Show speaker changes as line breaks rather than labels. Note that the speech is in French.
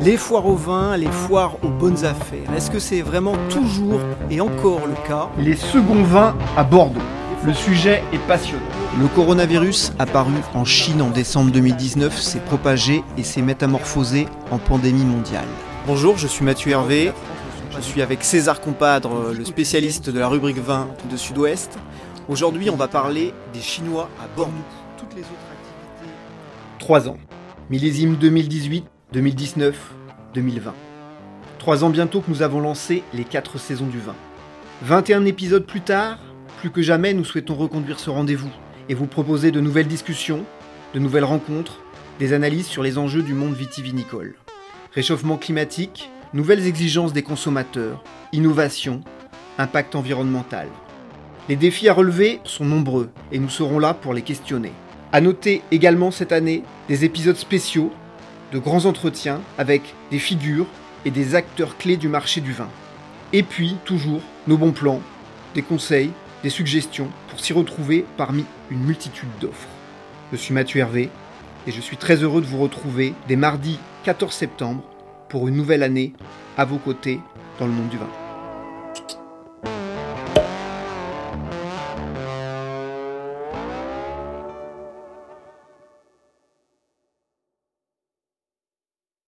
Les foires au vin, les foires aux bonnes affaires. Est-ce que c'est vraiment toujours et encore le cas
Les seconds vins à Bordeaux. Le sujet est passionnant.
Le coronavirus, apparu en Chine en décembre 2019, s'est propagé et s'est métamorphosé en pandémie mondiale. Bonjour, je suis Mathieu Hervé. Je suis avec César Compadre, le spécialiste de la rubrique vin de Sud-Ouest. Aujourd'hui, on va parler des Chinois à Bordeaux. Toutes les autres activités.
3 ans. Millésime 2018, 2019, 2020. Trois ans bientôt que nous avons lancé les 4 saisons du vin. 21 épisodes plus tard, plus que jamais, nous souhaitons reconduire ce rendez-vous et vous proposer de nouvelles discussions, de nouvelles rencontres, des analyses sur les enjeux du monde vitivinicole. Réchauffement climatique, nouvelles exigences des consommateurs, innovation, impact environnemental. Les défis à relever sont nombreux et nous serons là pour les questionner. À noter également cette année des épisodes spéciaux, de grands entretiens avec des figures et des acteurs clés du marché du vin. Et puis, toujours, nos bons plans, des conseils, des suggestions pour s'y retrouver parmi une multitude d'offres. Je suis Mathieu Hervé et je suis très heureux de vous retrouver dès mardi 14 septembre pour une nouvelle année à vos côtés dans le monde du vin.